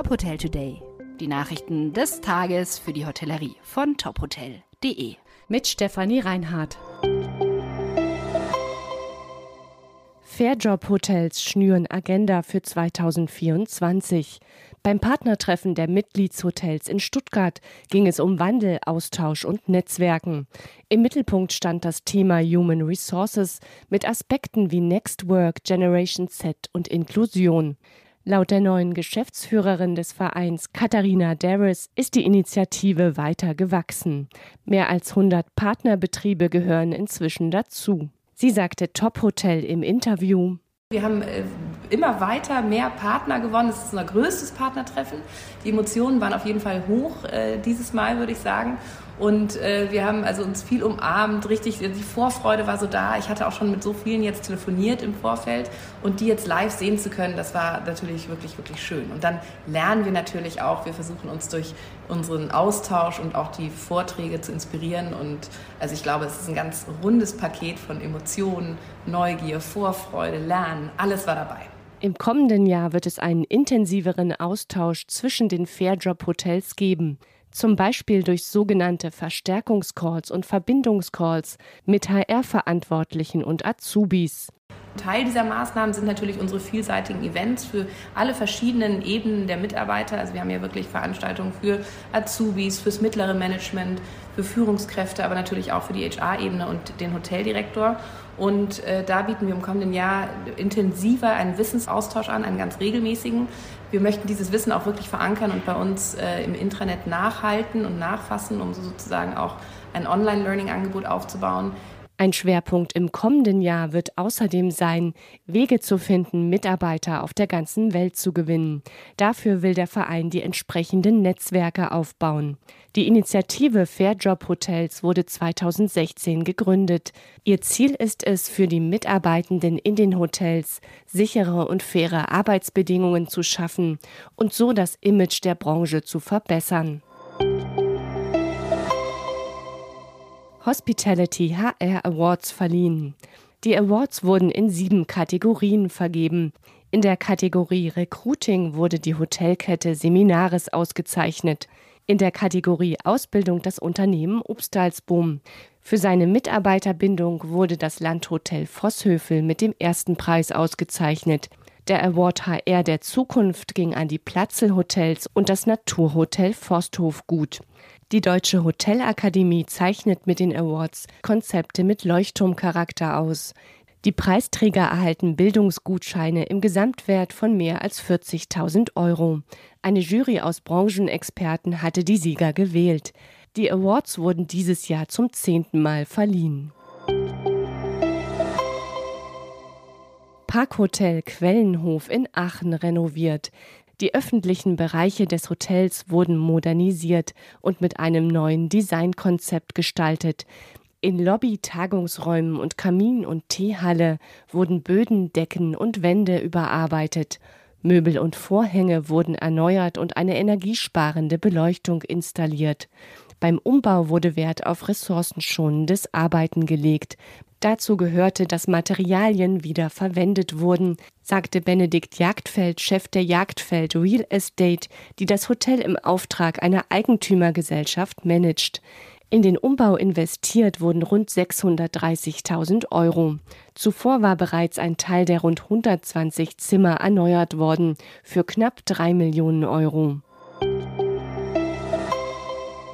Top Hotel Today. Die Nachrichten des Tages für die Hotellerie von tophotel.de. Mit Stefanie Reinhardt. Fairjob Hotels schnüren Agenda für 2024. Beim Partnertreffen der Mitgliedshotels in Stuttgart ging es um Wandel, Austausch und Netzwerken. Im Mittelpunkt stand das Thema Human Resources mit Aspekten wie Next Work, Generation Z und Inklusion. Laut der neuen Geschäftsführerin des Vereins Katharina Darris ist die Initiative weiter gewachsen. Mehr als 100 Partnerbetriebe gehören inzwischen dazu. Sie sagte Top Hotel im Interview. Wir haben äh, immer weiter mehr Partner gewonnen. Es ist unser größtes Partnertreffen. Die Emotionen waren auf jeden Fall hoch äh, dieses Mal, würde ich sagen. Und äh, wir haben also uns viel umarmt, richtig, die Vorfreude war so da. Ich hatte auch schon mit so vielen jetzt telefoniert im Vorfeld und die jetzt live sehen zu können, das war natürlich wirklich, wirklich schön. Und dann lernen wir natürlich auch, wir versuchen uns durch unseren Austausch und auch die Vorträge zu inspirieren. Und also ich glaube, es ist ein ganz rundes Paket von Emotionen, Neugier, Vorfreude, Lernen, alles war dabei. Im kommenden Jahr wird es einen intensiveren Austausch zwischen den Fairjob Hotels geben zum Beispiel durch sogenannte Verstärkungscalls und Verbindungscalls mit HR-Verantwortlichen und Azubis. Teil dieser Maßnahmen sind natürlich unsere vielseitigen Events für alle verschiedenen Ebenen der Mitarbeiter. Also wir haben ja wirklich Veranstaltungen für Azubis, fürs mittlere Management, für Führungskräfte, aber natürlich auch für die HR-Ebene und den Hoteldirektor. Und äh, da bieten wir im kommenden Jahr intensiver einen Wissensaustausch an, einen ganz regelmäßigen. Wir möchten dieses Wissen auch wirklich verankern und bei uns äh, im Intranet nachhalten und nachfassen, um so sozusagen auch ein Online-Learning-Angebot aufzubauen, ein Schwerpunkt im kommenden Jahr wird außerdem sein, Wege zu finden, Mitarbeiter auf der ganzen Welt zu gewinnen. Dafür will der Verein die entsprechenden Netzwerke aufbauen. Die Initiative Fairjob Hotels wurde 2016 gegründet. Ihr Ziel ist es, für die Mitarbeitenden in den Hotels sichere und faire Arbeitsbedingungen zu schaffen und so das Image der Branche zu verbessern. Hospitality HR Awards verliehen. Die Awards wurden in sieben Kategorien vergeben. In der Kategorie Recruiting wurde die Hotelkette Seminares ausgezeichnet. In der Kategorie Ausbildung das Unternehmen Obstalsboom. Für seine Mitarbeiterbindung wurde das Landhotel Vosshöfel mit dem ersten Preis ausgezeichnet. Der Award HR der Zukunft ging an die Platzel Hotels und das Naturhotel Forsthof gut. Die Deutsche Hotelakademie zeichnet mit den Awards Konzepte mit Leuchtturmcharakter aus. Die Preisträger erhalten Bildungsgutscheine im Gesamtwert von mehr als 40.000 Euro. Eine Jury aus Branchenexperten hatte die Sieger gewählt. Die Awards wurden dieses Jahr zum zehnten Mal verliehen. Parkhotel Quellenhof in Aachen renoviert. Die öffentlichen Bereiche des Hotels wurden modernisiert und mit einem neuen Designkonzept gestaltet. In Lobby, Tagungsräumen und Kamin- und Teehalle wurden Böden, Decken und Wände überarbeitet. Möbel und Vorhänge wurden erneuert und eine energiesparende Beleuchtung installiert. Beim Umbau wurde Wert auf ressourcenschonendes Arbeiten gelegt. Dazu gehörte, dass Materialien wieder verwendet wurden, sagte Benedikt Jagdfeld, Chef der Jagdfeld Real Estate, die das Hotel im Auftrag einer Eigentümergesellschaft managt. In den Umbau investiert wurden rund 630.000 Euro. Zuvor war bereits ein Teil der rund 120 Zimmer erneuert worden für knapp drei Millionen Euro.